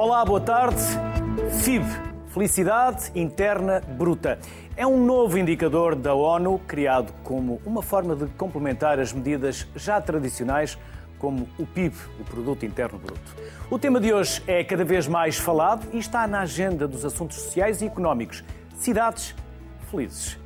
Olá, boa tarde. FIB, Felicidade Interna Bruta. É um novo indicador da ONU criado como uma forma de complementar as medidas já tradicionais como o PIB, o Produto Interno Bruto. O tema de hoje é cada vez mais falado e está na agenda dos assuntos sociais e económicos. Cidades felizes.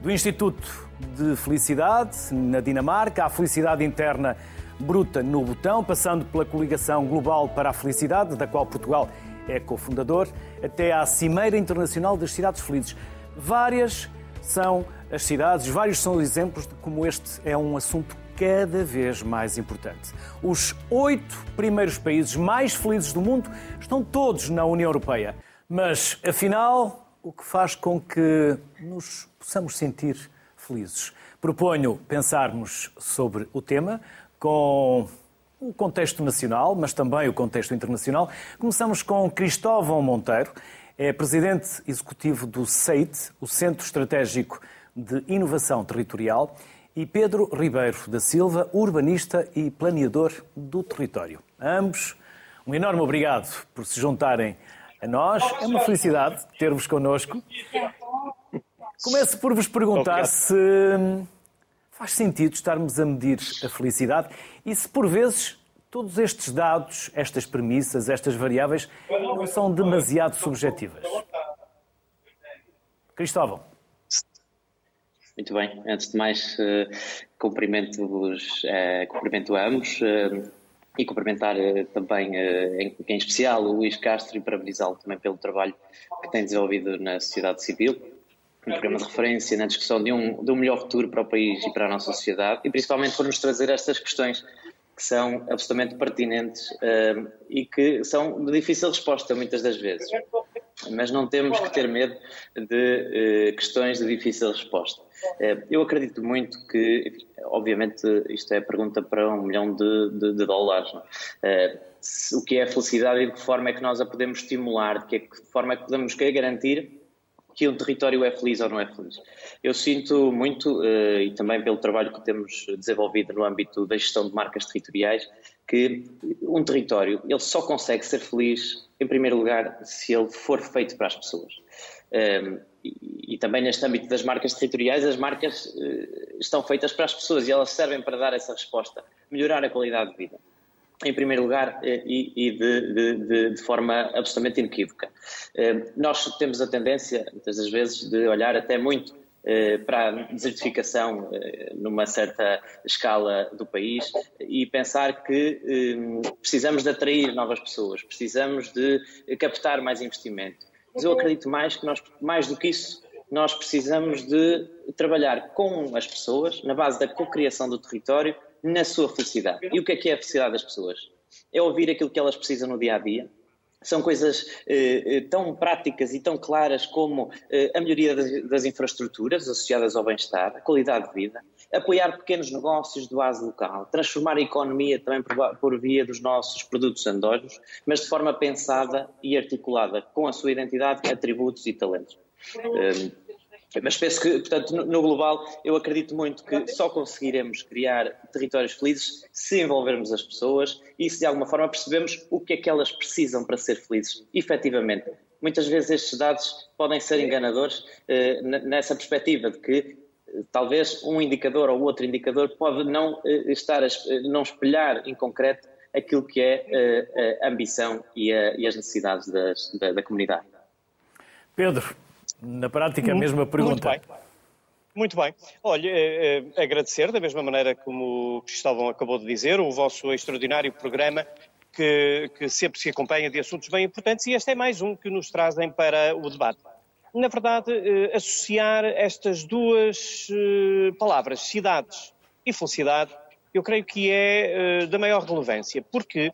Do Instituto de Felicidade, na Dinamarca, à Felicidade Interna Bruta no Botão, passando pela Coligação Global para a Felicidade, da qual Portugal é cofundador, até à Cimeira Internacional das Cidades Felizes. Várias são as cidades, vários são os exemplos de como este é um assunto cada vez mais importante. Os oito primeiros países mais felizes do mundo estão todos na União Europeia. Mas, afinal, o que faz com que nos possamos sentir felizes? Proponho pensarmos sobre o tema com o contexto nacional, mas também o contexto internacional. Começamos com Cristóvão Monteiro, é presidente executivo do CEIT, o Centro Estratégico de Inovação Territorial, e Pedro Ribeiro da Silva, urbanista e planeador do território. ambos, um enorme obrigado por se juntarem a nós. É uma felicidade ter-vos connosco. Começo por vos perguntar se faz sentido estarmos a medir a felicidade e se por vezes todos estes dados, estas premissas, estas variáveis não são demasiado subjetivas. Cristóvão. Muito bem. Antes de mais, uh, cumprimento-vos, uh, cumprimento a ambos uh, e cumprimentar também, em, especial, o Luís Castro e parabenizá-lo também pelo trabalho que tem desenvolvido na sociedade civil, um programa de referência na discussão de um, de um melhor futuro para o país e para a nossa sociedade e principalmente por nos trazer estas questões que são absolutamente pertinentes uh, e que são de difícil resposta muitas das vezes. Mas não temos que ter medo de uh, questões de difícil resposta. Uh, eu acredito muito que, obviamente, isto é pergunta para um milhão de, de, de dólares. É? o que é a felicidade e de que forma é que nós a podemos estimular, de que forma é que podemos garantir que um território é feliz ou não é feliz. Eu sinto muito, eh, e também pelo trabalho que temos desenvolvido no âmbito da gestão de marcas territoriais, que um território ele só consegue ser feliz, em primeiro lugar, se ele for feito para as pessoas. Ehm, e também neste âmbito das marcas territoriais, as marcas eh, estão feitas para as pessoas e elas servem para dar essa resposta, melhorar a qualidade de vida em primeiro lugar eh, e, e de, de, de, forma absolutamente inequívoca. Eh, nós temos a tendência, muitas das vezes, de olhar até muito eh, para a desertificação numa certa escala do país e pensar que precisamos de atrair novas pessoas, precisamos de captar mais investimento. Mas eu acredito mais que nós, mais do que isso, nós precisamos de trabalhar com as pessoas na base da cocriação do território na sua felicidade. E o que é que é a felicidade das pessoas? É ouvir aquilo que elas precisam no dia a dia. São coisas eh, eh tão práticas e tão claras como eh, a melhoria das, das, infraestruturas associadas ao bem-estar, a qualidade de vida, apoiar pequenos negócios de base local, transformar a economia também por, por via dos nossos produtos endógenos, mas de forma pensada e articulada com a sua identidade, atributos e talentos. Eh, mas penso que, portanto, no global, eu acredito muito que só conseguiremos criar territórios felizes se envolvermos as pessoas e se de alguma forma percebemos o que é que elas precisam para ser felizes, efetivamente. Muitas vezes estes dados podem ser enganadores eh, nessa perspectiva de que eh, talvez um indicador ou outro indicador pode não eh, estar a, eh, não espelhar em concreto aquilo que é eh, a ambição e, a, e as necessidades das, da, da comunidade. Pedro, na prática, a mesma pergunta. Muito bem. Muito bem. Olha, eh, eh, agradecer, da mesma maneira como o Cristóvão acabou de dizer, o vosso extraordinário programa que, que, sempre se acompanha de assuntos bem importantes e este é mais um que nos trazem para o debate. Na verdade, eh, associar estas duas palavras, cidades e felicidade, eu creio que é da maior relevância, porque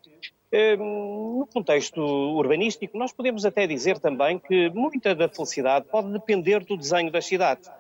no contexto urbanístico, nós podemos até dizer também que muita da felicidade pode depender do desenho das cidades.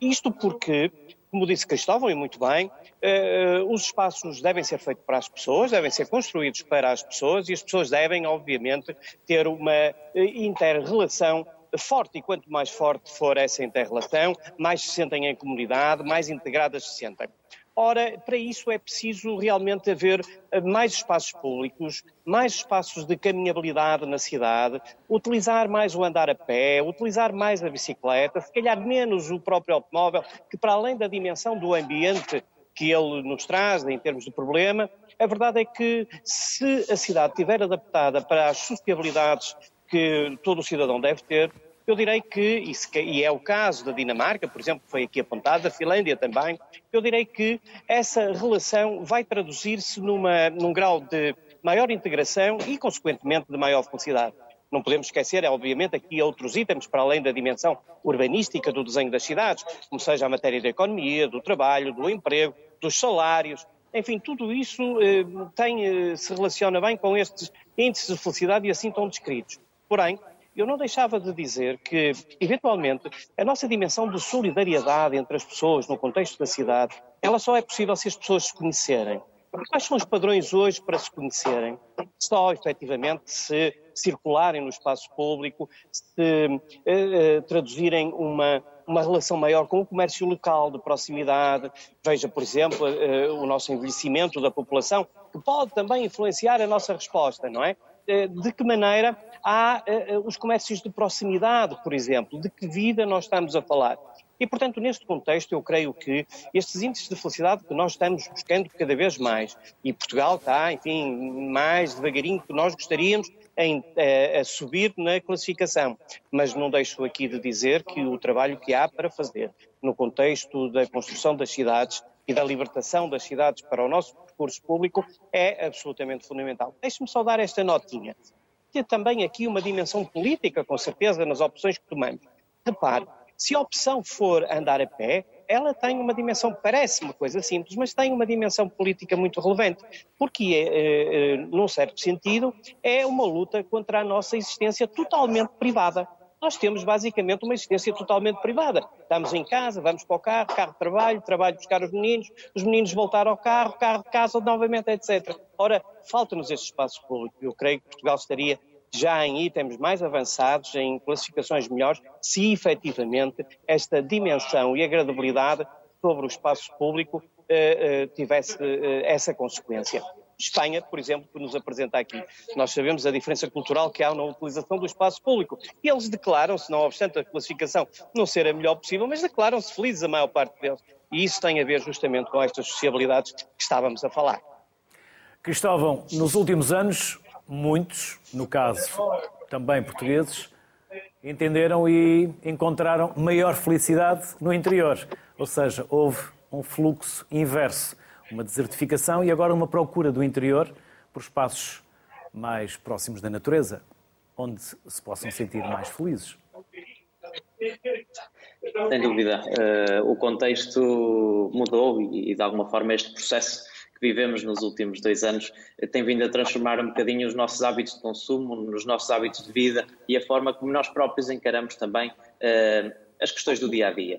Isto porque, como disse Cristóvão, e muito bem, eh, os espaços devem ser feitos para as pessoas, devem ser construídos para as pessoas e as pessoas devem, obviamente, ter uma eh, inter-relação forte e quanto mais forte for essa inter-relação, mais se sentem em comunidade, mais integradas se sentem. Ora, para isso é preciso realmente haver eh, mais espaços públicos, mais espaços de caminhabilidade na cidade, utilizar mais o andar a pé, utilizar mais a bicicleta, se calhar menos o próprio automóvel, que para além da dimensão do ambiente que ele nos traz em termos de problema, a verdade é que se a cidade estiver adaptada para as sociabilidades que todo cidadão deve ter, eu direi que, e é o caso da Dinamarca, por exemplo, que foi aqui apontado, da Finlândia também, eu direi que essa relação vai traduzir-se num grau de maior integração e, consequentemente, de maior felicidade. Não podemos esquecer, é, obviamente, aqui outros itens para além da dimensão urbanística do desenho das cidades, como seja a matéria da economia, do trabalho, do emprego, dos salários. Enfim, tudo isso eh, tem, eh, se relaciona bem com estes índices de felicidade e assim estão descritos. Porém, eu não deixava de dizer que, eventualmente, a nossa dimensão de solidariedade entre as pessoas no contexto da cidade, ela só é possível se as pessoas se conhecerem. Quais são os padrões hoje para se conhecerem? Só, efetivamente, se circularem no espaço público, se eh, eh, traduzirem uma, uma relação maior com o comércio local, de proximidade. Veja, por exemplo, eh, o nosso envelhecimento da população, que pode também influenciar a nossa resposta, não é? Eh, de que maneira há uh, os comércios de proximidade, por exemplo, de que vida nós estamos a falar. E, portanto, neste contexto, eu creio que estes índices de felicidade que nós estamos buscando cada vez mais, e Portugal está, enfim, mais devagarinho que nós gostaríamos em, a, a subir na classificação. Mas não deixo aqui de dizer que o trabalho que há para fazer no contexto da construção das cidades e da libertação das cidades para o nosso percurso público é absolutamente fundamental. Deixe-me só dar esta notinha. Tem também aqui uma dimensão política, com certeza, nas opções que tomamos. Repare, se a opção for andar a pé, ela tem uma dimensão, parece uma coisa simples, mas tem uma dimensão política muito relevante, porque, é, é, num certo sentido, é uma luta contra a nossa existência totalmente privada nós temos basicamente uma existência totalmente privada. Estamos em casa, vamos para o carro, carro de trabalho, trabalho buscar os meninos, os meninos voltar ao carro, carro de casa novamente, etc. Ora, falta-nos este espaço público. Eu creio que Portugal estaria já em itens mais avançados, em classificações melhores, se efetivamente esta dimensão e a credibilidade sobre o espaço público eh, eh, tivesse eh, essa consequência. Espanha, por exemplo, que nos apresenta aqui. Nós sabemos a diferença cultural que há na utilização do espaço público. E eles declaram-se, não obstante a classificação não ser a melhor possível, mas declaram-se felizes a maior parte deles. E isso tem a ver justamente com estas sociabilidades que estávamos a falar. Cristóvão, nos últimos anos, muitos, no caso também portugueses, entenderam e encontraram maior felicidade no interior. Ou seja, houve um fluxo inverso uma desertificação e agora uma procura do interior por espaços mais próximos da natureza, onde se possam sentir mais felizes. Sem dúvida. Uh, o contexto mudou e, e, de alguma forma, este processo que vivemos nos últimos dois anos tem vindo a transformar um bocadinho os nossos hábitos de consumo, nos nossos hábitos de vida e a forma como nós próprios encaramos também uh, as questões do dia a dia.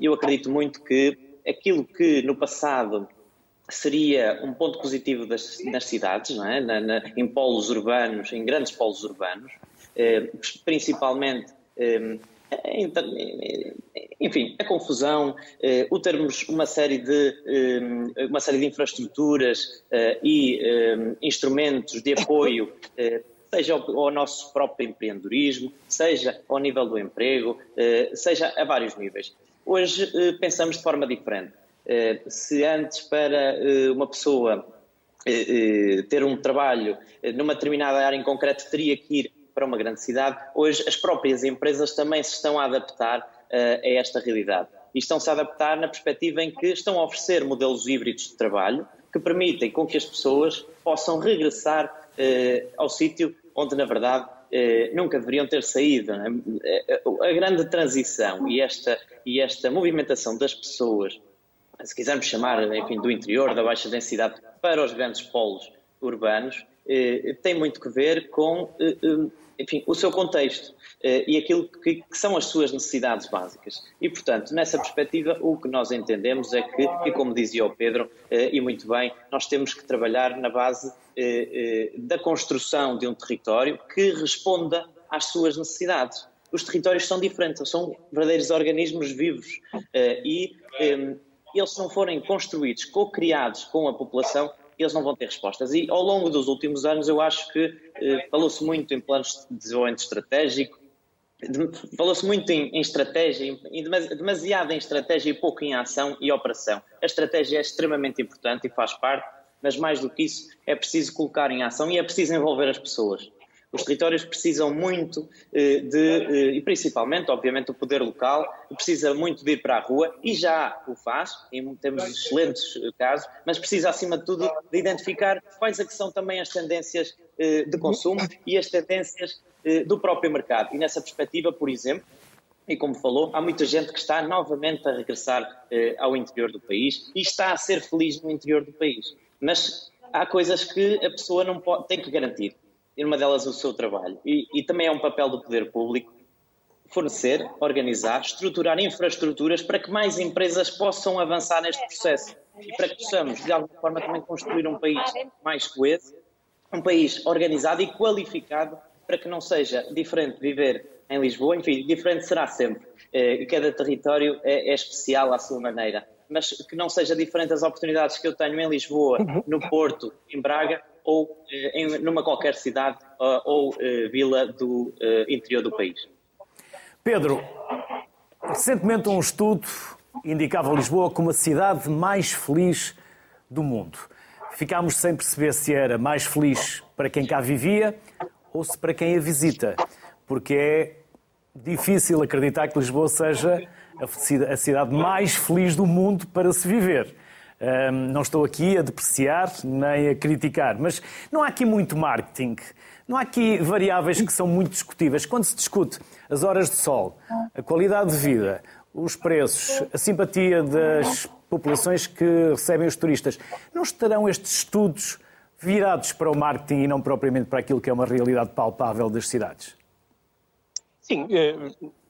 Eu acredito muito que aquilo que no passado seria um ponto positivo das, nas cidades, não é? Na, na, em polos urbanos, em grandes polos urbanos, eh, principalmente, eh, enfim, a confusão, eh, o termos uma série de, eh, uma série de infraestruturas eh, e eh, instrumentos de apoio seja ao, ao, nosso próprio empreendedorismo, seja ao nível do emprego, seja a vários níveis. Hoje pensamos de forma diferente. Eh, se antes para eh, uma pessoa eh, ter um trabalho numa determinada área em concreto teria que ir para uma grande cidade, hoje as próprias empresas também se estão a adaptar a esta realidade. E estão-se a adaptar na perspectiva em que estão a oferecer modelos híbridos de trabalho que permitem com que as pessoas possam regressar ao sítio onde, na verdade, nunca deveriam ter saído. É? A grande transição e esta, e esta movimentação das pessoas se quisermos chamar, enfim, do interior, da baixa densidade, para os grandes polos urbanos, eh, tem muito que ver com, eh, eh, enfim, o seu contexto e aquilo que, que, são as suas necessidades básicas. E, portanto, nessa perspectiva, o que nós entendemos é que, e como dizia o Pedro, e muito bem, nós temos que trabalhar na base da construção de um território que responda às suas necessidades. Os territórios são diferentes, são verdadeiros organismos vivos e eles não forem construídos, co-criados com a população, eles não vão ter respostas. E ao longo dos últimos anos, eu acho que eh, falou-se muito em planos de desenvolvimento estratégico, falou-se muito em, em estratégia, em, demasiado em estratégia e pouco em ação e operação. A estratégia é extremamente importante e faz parte, mas mais do que isso, é preciso colocar em ação e é preciso envolver as pessoas. Os territórios precisam muito eh, de, eh, e principalmente, obviamente, o poder local precisa muito de ir para a rua e já o faz, temos excelentes eh, casos, mas precisa, acima de tudo, de identificar quais é que são também as tendências de consumo e as tendências do próprio mercado. E nessa perspectiva, por exemplo, e como falou, há muita gente que está novamente a regressar ao interior do país e está a ser feliz no interior do país. Mas há coisas que a pessoa não pode, tem que garantir e numa delas o seu trabalho. E, e também é um papel do poder público fornecer, organizar, estruturar infraestruturas para que mais empresas possam avançar neste processo e para que possamos, de alguma forma, também construir um país mais coeso, um país organizado e qualificado para que não seja diferente viver em Lisboa, enfim, diferente será sempre. Eh, e cada território é, é especial à sua maneira, mas que não seja diferente as oportunidades que eu tenho em Lisboa, no Porto, em Braga, ou eh, em numa qualquer cidade ou eh, vila do eh, interior do país. Pedro, recentemente um estudo indicava Lisboa como a cidade mais feliz do mundo. Ficámos sem perceber se era mais feliz para quem cá vivia ou se para quem a visita, porque é difícil acreditar que Lisboa seja a cidade mais feliz do mundo para se viver não estou aqui a depreciar nem a criticar, mas não há aqui muito marketing. Não há aqui variáveis que são muito discutíveis. Quando se discute as horas de sol, a qualidade de vida, os preços, a simpatia das populações que recebem os turistas, não estarão estes estudos virados para o marketing e não propriamente para aquilo que é uma realidade palpável das cidades? Sim, eh,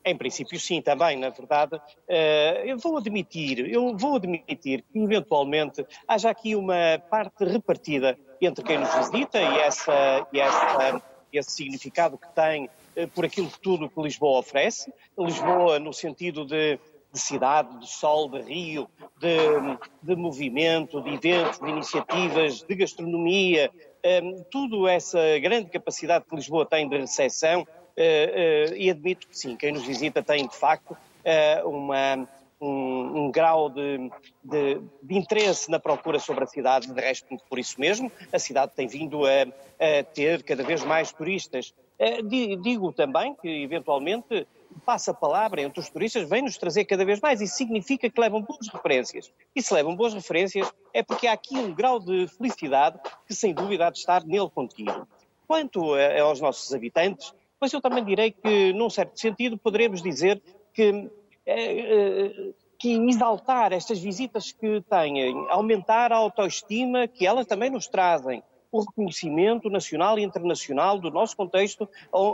em princípio, sim, também, na verdade. Eh, eu vou admitir, eu vou admitir que, eventualmente, haja aqui uma parte repartida entre quem nos visita e, essa, e essa, esse significado que tem eh, por aquilo que tudo que Lisboa oferece. Lisboa, no sentido de, de cidade, de sol, de rio, de, de, movimento, de eventos, de iniciativas, de gastronomia, eh, tudo essa grande capacidade que Lisboa tem de recepção e admito que sim, quem nos visita tem de facto uh, uma, um, um, grau de, de, de, interesse na procura sobre a cidade, de resto, por isso mesmo, a cidade tem vindo a, a ter cada vez mais turistas. Digo também que, eventualmente, passa a palavra entre os turistas, vem-nos trazer cada vez mais. Isso significa que levam boas referências. E se levam boas referências, é porque há aqui um grau de felicidade que, sem dúvida, há de estar nele contigo. Quanto aos nossos habitantes, mas eu também direi que, num certo sentido, poderemos dizer que, eh, que exaltar estas visitas que têm, aumentar a autoestima que elas também nos trazem, o reconhecimento nacional e internacional do nosso contexto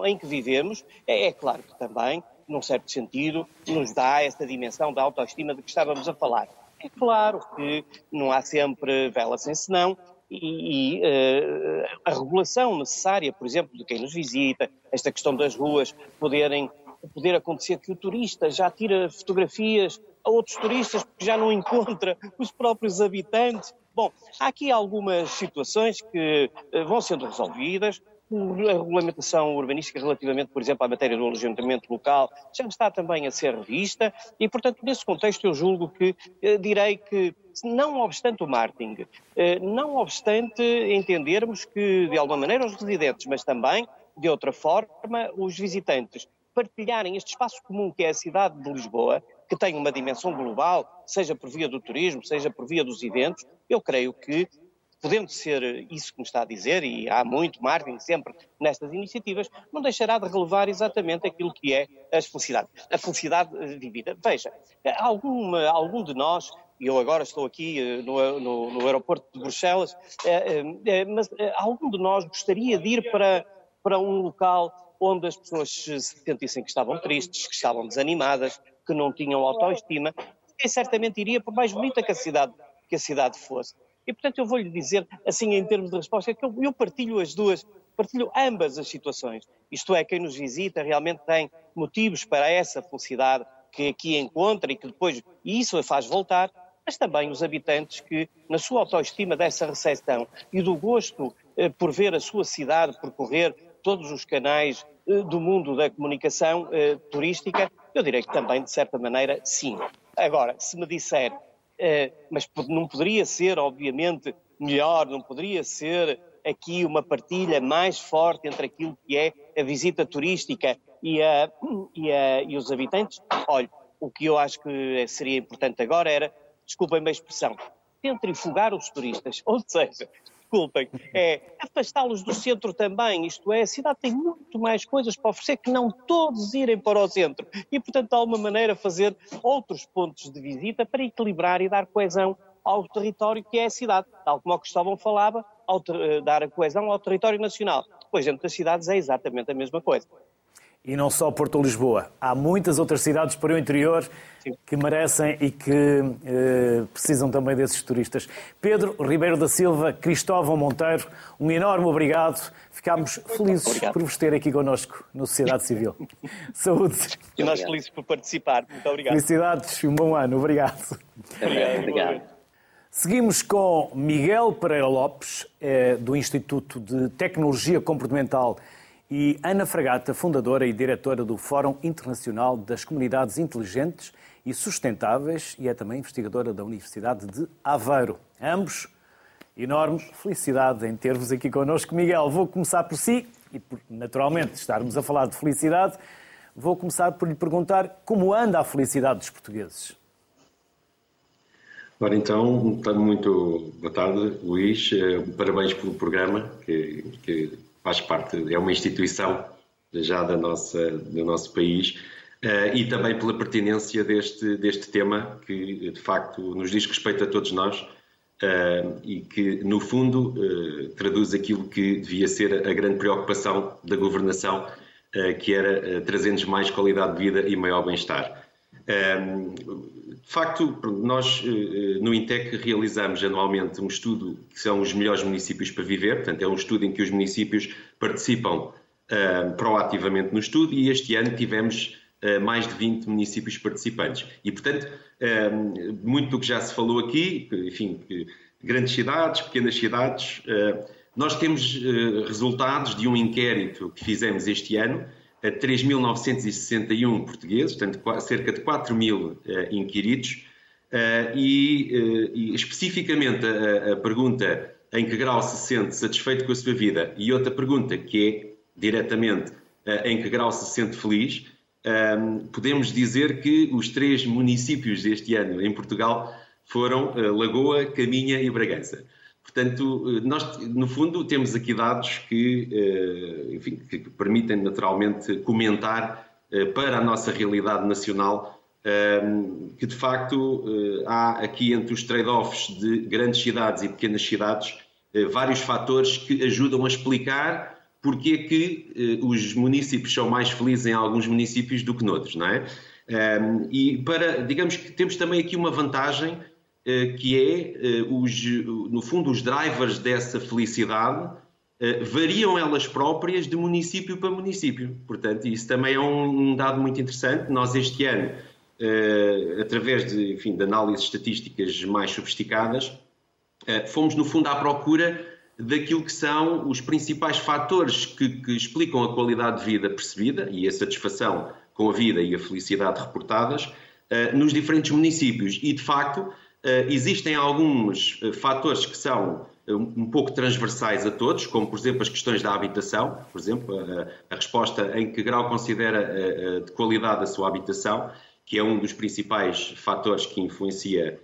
em que vivemos, é, é claro que também, num certo sentido, nos dá esta dimensão da autoestima de que estávamos a falar. É claro que não há sempre vela sem senão, e, e uh, a regulação necessária, por exemplo, de quem nos visita, esta questão das ruas poderem poder acontecer que o turista já tira fotografias a outros turistas porque já não encontra os próprios habitantes. Bom, há aqui algumas situações que uh, vão sendo resolvidas, a regulamentação urbanística relativamente, por exemplo, à matéria do alojamento local já está também a ser revista e, portanto, nesse contexto eu julgo que eh, direi que, não obstante o marketing, eh, não obstante entendermos que, de alguma maneira, os residentes, mas também, de outra forma, os visitantes, partilharem este espaço comum que é a cidade de Lisboa, que tem uma dimensão global, seja por via do turismo, seja por via dos eventos, eu creio que podendo ser isso que me está a dizer, e há muito marketing sempre nestas iniciativas, não deixará de relevar exatamente aquilo que é a felicidade, a felicidade eh, vivida. Veja, alguma, algum de nós, e eu agora estou aqui eh, no, no, no aeroporto de Bruxelas, é, é, mas algum de nós gostaria de ir para, para um local onde as pessoas se sentissem que estavam tristes, que estavam desanimadas, que não tinham autoestima, e certamente iria por mais bonita que a cidade, que a cidade fosse. E, portanto, eu vou-lhe dizer, assim, em termos de resposta, que eu, eu partilho as duas, partilho ambas as situações. Isto é, quem nos visita realmente tem motivos para essa felicidade que aqui encontra e que depois, e isso a faz voltar, mas também os habitantes que, na sua autoestima dessa recepção e do gosto eh, por ver a sua cidade percorrer todos os canais eh, do mundo da comunicação eh, turística, eu direi que também, de certa maneira, sim. Agora, se me disser, mas não poderia ser, obviamente, melhor, não poderia ser aqui uma partilha mais forte entre aquilo que é a visita turística e, a, e, a, e os habitantes? Olha, o que eu acho que seria importante agora era, desculpem-me a expressão, centrifugar os turistas. Ou seja, desculpem, é afastá-los do centro também. Isto é, a cidade tem muito mais coisas para oferecer que não todos irem para o centro. E, portanto, há uma maneira fazer outros pontos de visita para equilibrar e dar coesão ao território que é a cidade. Tal como o Cristóvão falava, ao, uh, dar a coesão ao território nacional. Pois dentro das cidades é exatamente a mesma coisa. E não só Porto Lisboa. Há muitas outras cidades para o interior Sim. que merecem e que eh, precisam também desses turistas. Pedro Ribeiro da Silva, Cristóvão Monteiro, um enorme obrigado. Ficámos felizes obrigado. por vos ter aqui connosco na Sociedade Civil. Saúde. E nós felizes por participar. Muito obrigado. Felicidades e um bom ano. Obrigado. Obrigado. obrigado. Seguimos com Miguel Pereira Lopes, eh, do Instituto de Tecnologia Comportamental e Ana Fragata, fundadora e diretora do Fórum Internacional das Comunidades Inteligentes e Sustentáveis e é também investigadora da Universidade de Aveiro. Ambos, enorme felicidade em ter-vos aqui connosco. Miguel, vou começar por si e por, naturalmente, estarmos a falar de felicidade, vou começar por lhe perguntar como anda a felicidade dos portugueses. Ora, então, muito boa tarde, Luís. Eh, parabéns pelo programa, que, que faz parte, é uma instituição já da nossa, do nosso país, uh, e também pela pertinência deste, deste tema, que de facto nos diz respeito a todos nós uh, e que, no fundo, uh, traduz aquilo que devia ser a grande preocupação da governação, que era trazer-nos mais qualidade de vida e maior bem-estar. De facto, nós no INTEC realizamos anualmente um estudo que são os melhores municípios para viver, portanto, é um estudo em que os municípios participam proativamente no estudo e este ano tivemos mais de 20 municípios participantes. E, portanto, muito do que já se falou aqui, enfim, grandes cidades, pequenas cidades, nós temos resultados de um inquérito que fizemos este ano 3.961 portugueses, portanto, cerca de 4 mil uh, inquiridos, uh, e, uh, e, especificamente a, a, pergunta em que grau se sente satisfeito com a sua vida? E outra pergunta que é diretamente em que grau se sente feliz, podemos dizer que os três municípios deste ano em Portugal foram Lagoa, Caminha e Bragança. Portanto, nós, no fundo, temos aqui dados que, eh, enfim, que permitem naturalmente comentar eh, para a nossa realidade nacional eh, que, de facto, há aqui entre os trade-offs de grandes cidades e pequenas cidades vários fatores que ajudam a explicar porque é que os municípios são mais felizes em alguns municípios do que noutros, não é? E para, digamos que temos também aqui uma vantagem eh, que é, eh, os, no fundo, os drivers dessa felicidade eh, variam elas próprias de município para município. Portanto, isso também é um dado muito interessante. Nós, este ano, através de, enfim, de análises estatísticas mais sofisticadas, fomos, no fundo, à procura daquilo que são os principais fatores que, que, explicam a qualidade de vida percebida e a satisfação com a vida e a felicidade reportadas nos diferentes municípios. E, de facto, eh, existem alguns eh, fatores que são eh, um pouco transversais a todos, como por exemplo as questões da habitação, por exemplo, a, resposta em que grau considera de qualidade a sua habitação, que é um dos principais fatores que influencia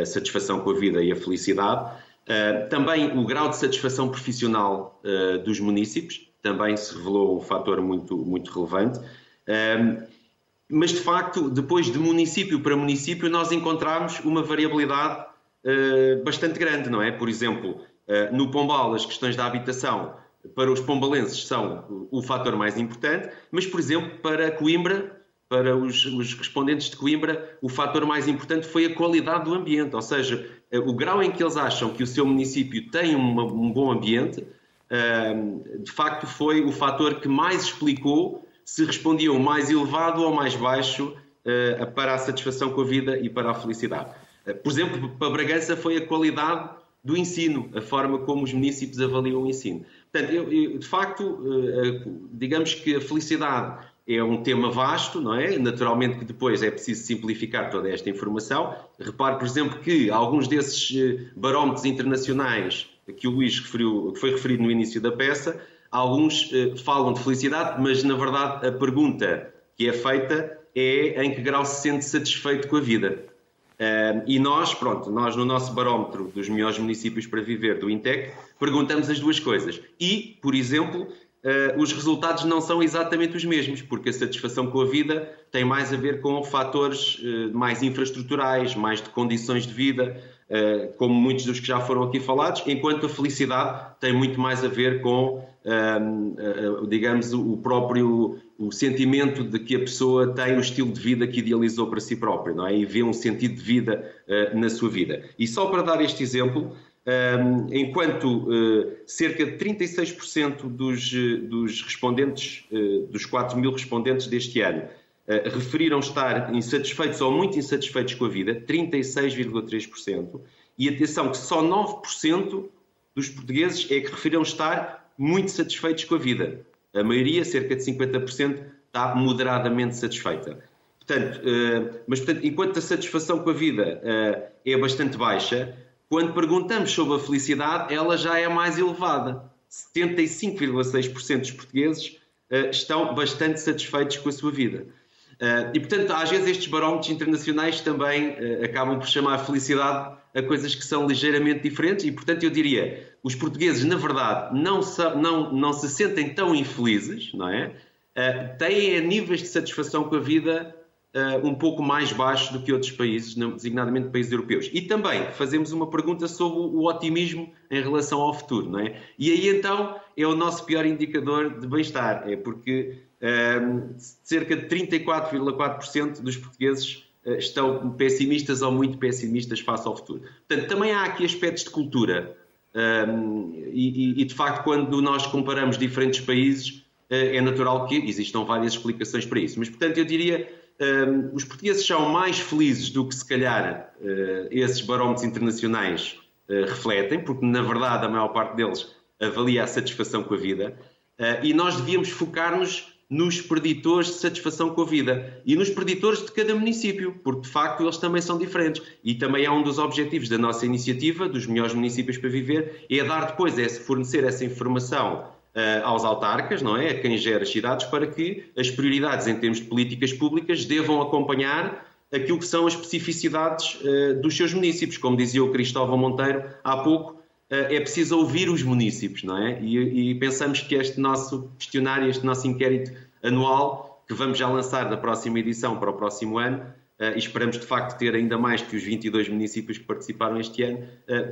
a satisfação com a vida e a felicidade. Também o grau de satisfação profissional dos municípios, também se revelou um fator muito, muito relevante. Mas, de facto, depois de município para município, nós encontramos uma variabilidade uh, bastante grande, não é? Por exemplo, uh, no Pombal, as questões da habitação para os pombalenses são o, o fator mais importante, mas, por exemplo, para Coimbra, para os, os, respondentes de Coimbra, o fator mais importante foi a qualidade do ambiente, ou seja, uh, o grau em que eles acham que o seu município tem uma, um bom ambiente, de facto, foi o fator que mais explicou se respondiam mais elevado ou mais baixo uh, para a satisfação com a vida e para a felicidade. Por exemplo, para Bragança foi a qualidade do ensino, a forma como os municípios avaliam o ensino. Portanto, eu, eu, de facto, digamos que a felicidade é um tema vasto, não é? Naturalmente que depois é preciso simplificar toda esta informação. Repare, por exemplo, que alguns desses barómetros internacionais que o Luís referiu, que foi referido no início da peça, alguns eh, falam de felicidade, mas na verdade a pergunta que é feita é em que grau se sente satisfeito com a vida. Uh, e nós, pronto, nós no nosso barómetro dos melhores municípios para viver do INTEC, perguntamos as duas coisas. E, por exemplo, uh, os resultados não são exatamente os mesmos, porque a satisfação com a vida tem mais a ver com fatores uh, mais infraestruturais, mais de condições de vida, como muitos dos que já foram aqui falados, enquanto a felicidade tem muito mais a ver com, digamos, o próprio o sentimento de que a pessoa tem o estilo de vida que idealizou para si própria, não é? E vê um sentido de vida na sua vida. E só para dar este exemplo, enquanto eh, cerca de 36% dos, eh, dos respondentes, eh, dos 4 mil respondentes deste ano, referiram estar insatisfeitos ou muito insatisfeitos com a vida, 36,3%, e atenção que só 9% dos portugueses é que referiram estar muito satisfeitos com a vida. A maioria, cerca de 50%, está moderadamente satisfeita. Portanto, mas portanto, enquanto a satisfação com a vida é bastante baixa, quando perguntamos sobre a felicidade, ela já é mais elevada. 75,6% dos portugueses uh, estão bastante satisfeitos com a sua vida. Uh, e, portanto, às vezes estes barómetros internacionais também uh, acabam por chamar a felicidade a coisas que são ligeiramente diferentes e, portanto, eu diria, os portugueses, na verdade, não, não, não se sentem tão infelizes, não é? têm níveis de satisfação com a vida uh, um pouco mais baixo do que outros países, designadamente países europeus. E também fazemos uma pergunta sobre o otimismo em relação ao futuro, não é? E aí então é o nosso pior indicador de bem-estar, é porque uh, cerca de 34,4% dos portugueses uh, estão pessimistas ou muito pessimistas face ao futuro. Portanto, também há aqui aspectos de cultura. Um, e, e, de facto, quando nós comparamos diferentes países, é natural que existam várias explicações para isso. Mas, portanto, eu diria um, os portugueses são mais felizes do que se calhar uh, esses barómetros internacionais uh, refletem, porque na verdade a maior parte deles avalia a satisfação com a vida, uh, e nós devíamos focar-nos nos preditores de satisfação com a vida e nos preditores de cada município, porque de facto eles também são diferentes. E também é um dos objetivos da nossa iniciativa, dos melhores municípios para viver, é dar depois, é fornecer essa informação aos autarcas, não é? A quem gera as cidades, para que as prioridades em termos de políticas públicas devam acompanhar aquilo que são as especificidades uh, dos seus municípios. Como dizia o Cristóvão Monteiro há pouco, uh, é preciso ouvir os municípios, não é? E, e, pensamos que este nosso questionário, este nosso inquérito anual, que vamos já lançar da próxima edição para o próximo ano, Uh, e esperamos de facto ter ainda mais que os 22 municípios que participaram este ano,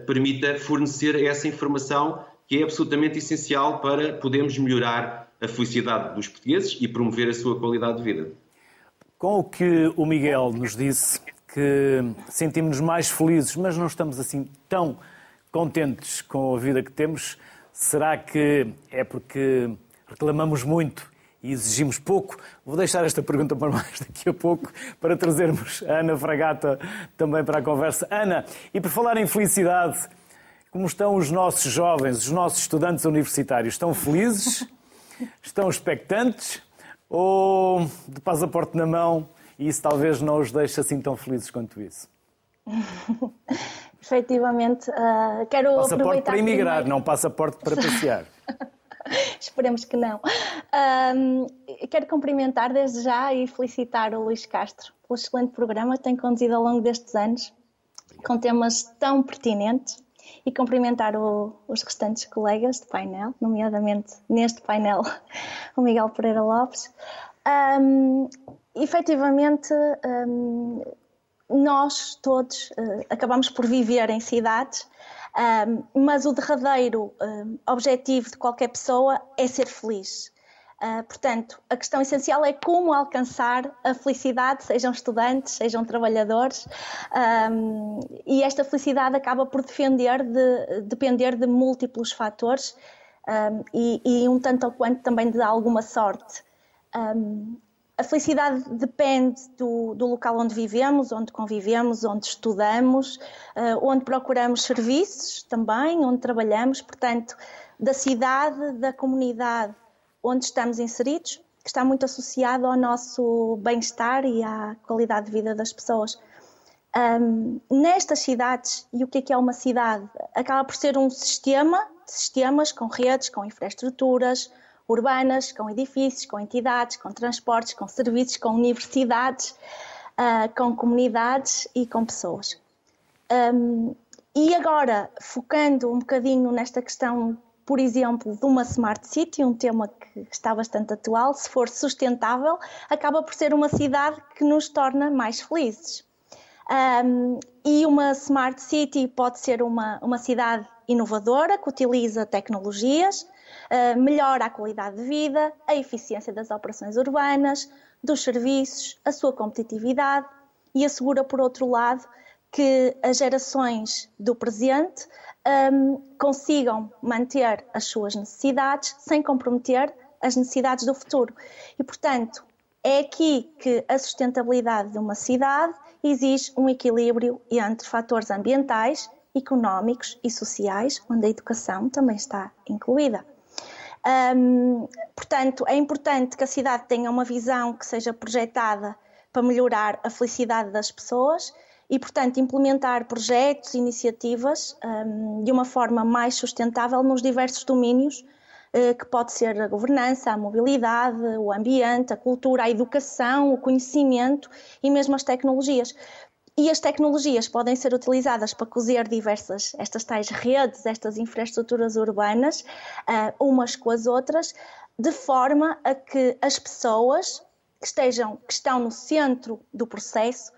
permita fornecer essa informação que é absolutamente essencial para podermos melhorar a felicidade dos portugueses e promover a sua qualidade de vida. Com o que o Miguel nos disse, que sentimos-nos mais felizes, mas não estamos assim tão contentes com a vida que temos, será que é porque reclamamos muito e exigimos pouco? Vou deixar esta pergunta para mais daqui a pouco, para trazermos a Ana Fragata também para a conversa. Ana, e por falar em felicidade, como estão os nossos jovens, os nossos estudantes universitários? Estão felizes? Estão expectantes? Ou de passaporte na mão e isso talvez não os deixe assim tão felizes quanto isso? Efetivamente, uh, quero passaporte aproveitar... para emigrar, primeiro... não passaporte para passear. Esperemos que não. Um, quero cumprimentar desde já e felicitar o Luís Castro pelo excelente programa que tem conduzido ao longo destes anos, com temas tão pertinentes e cumprimentar o, os restantes colegas de painel, nomeadamente neste painel o Miguel Pereira Lopes. Um, efetivamente, um, nós todos uh, acabamos por viver em cidades, um, mas o derradeiro objetivo de qualquer pessoa é ser feliz. Uh, portanto, a questão essencial é como alcançar a felicidade, sejam estudantes, sejam trabalhadores, um, e esta felicidade acaba por defender de, depender de múltiplos fatores um, e, e, um tanto ou quanto também de alguma sorte. Um, a felicidade depende do, do, local onde vivemos, onde convivemos, onde estudamos, uh, onde procuramos serviços também, onde trabalhamos, portanto, da cidade, da comunidade onde estamos inseridos, que está muito associado ao nosso bem-estar e à qualidade de vida das pessoas. Um, nestas cidades, e o que é que é uma cidade? Acaba por ser um sistema, sistemas com redes, com infraestruturas, urbanas, com edifícios, com entidades, com transportes, com serviços, com universidades, uh, com comunidades e com pessoas. Um, e agora, focando um bocadinho nesta questão, por exemplo, de uma Smart City, um tema que está bastante atual, se for sustentável, acaba por ser uma cidade que nos torna mais felizes. Um, e uma Smart City pode ser uma, uma cidade inovadora que utiliza tecnologias, eh, melhora a qualidade de vida, a eficiência das operações urbanas, dos serviços, a sua competitividade e assegura, por outro lado, que as gerações do presente um, consigam manter as suas necessidades sem comprometer as necessidades do futuro. E, portanto, é aqui que a sustentabilidade de uma cidade exige um equilíbrio entre fatores ambientais, económicos e sociais, onde a educação também está incluída. Um, portanto, é importante que a cidade tenha uma visão que seja projetada para melhorar a felicidade das pessoas e, portanto, implementar projetos, iniciativas um, de uma forma mais sustentável nos diversos domínios, uh, que pode ser a governança, a mobilidade, o ambiente, a cultura, a educação, o conhecimento e mesmo as tecnologias. E as tecnologias podem ser utilizadas para cozer diversas, estas tais redes, estas infraestruturas urbanas, uh, umas com as outras, de forma a que as pessoas que, estejam, que estão no centro do processo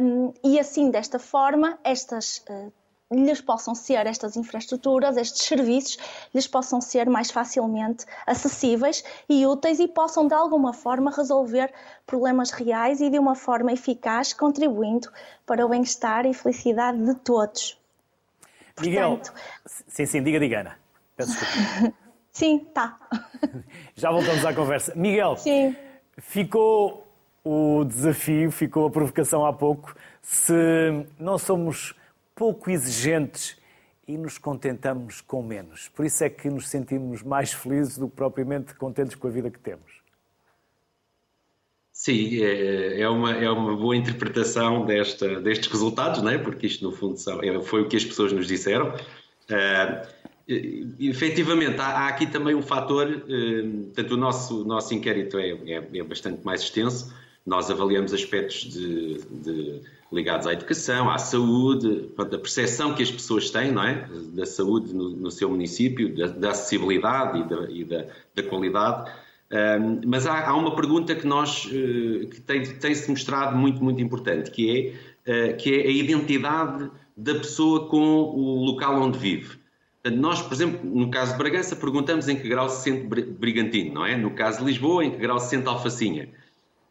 um, e assim, desta forma, estas uh, lhes possam ser estas infraestruturas, estes serviços, lhes possam ser mais facilmente acessíveis e úteis e possam de alguma forma resolver problemas reais e de uma forma eficaz, contribuindo para o bem-estar e felicidade de todos. Miguel, Portanto, sim, sim, diga, diga, Ana. Peço desculpa. sim, tá. Já voltamos à conversa. Miguel, sim. Ficou o desafio, ficou a provocação há pouco. Se não somos pouco exigentes e nos contentamos com menos. Por isso é que nos sentimos mais felizes do que propriamente contentes com a vida que temos. Sim, é, é uma, é uma boa interpretação desta, destes resultados, não é? porque isto, no fundo, é, foi o que as pessoas nos disseram. Uh, efetivamente, há, há, aqui também um fator, uh, portanto, o nosso, nosso inquérito é, é, é bastante mais extenso, nós avaliamos aspectos de, de, ligados à educação, à saúde, a percepção que as pessoas têm não é? da saúde no, no seu município, da, da acessibilidade e da, e da, da qualidade. Um, mas há, há, uma pergunta que nós uh, que tem, tem, se mostrado muito muito importante, que é uh, que é a identidade da pessoa com o local onde vive. Nós, por exemplo, no caso de Bragança, perguntamos em que grau se sente brigantino, não é? No caso de Lisboa, em que grau se sente alfacinha.